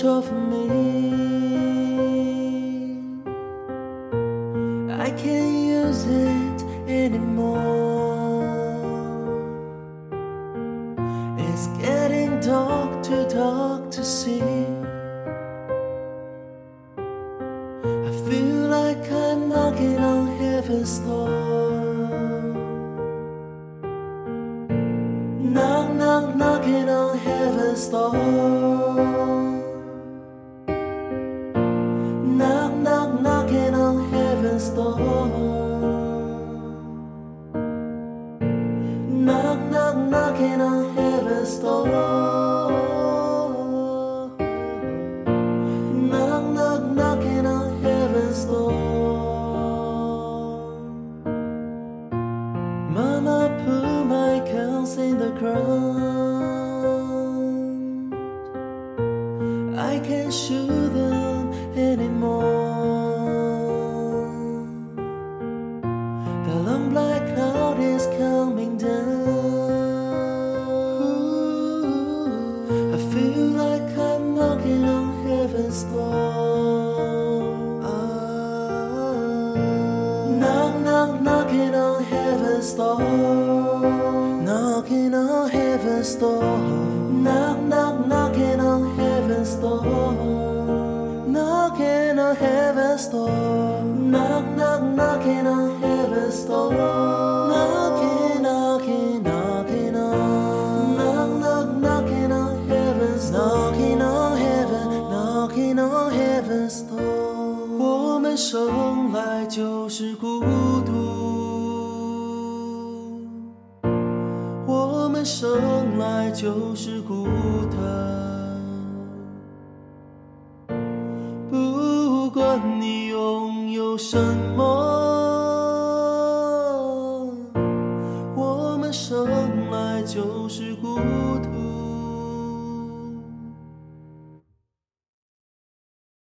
much of me. I can't use it anymore. It's getting dark, too dark to see. I feel like I'm knocking on heaven's door. Mama put my cows in the ground. I can't shoot them anymore. The long black cloud is coming down. I feel like I'm knocking on heaven's door. Knock, knock, knocking on heaven's door. Knocking on heaven's door. heaven's door. Knocking on heaven's door. Knock, knock, knocking on heaven's door. Knocking, knocking, knocking on. Knock, knock, knocking on heaven's door. Knocking on heaven, knocking on heaven's door. 我们生来就是孤独，我们生来就是孤单。 不管你拥有什么，我们生来就是孤独。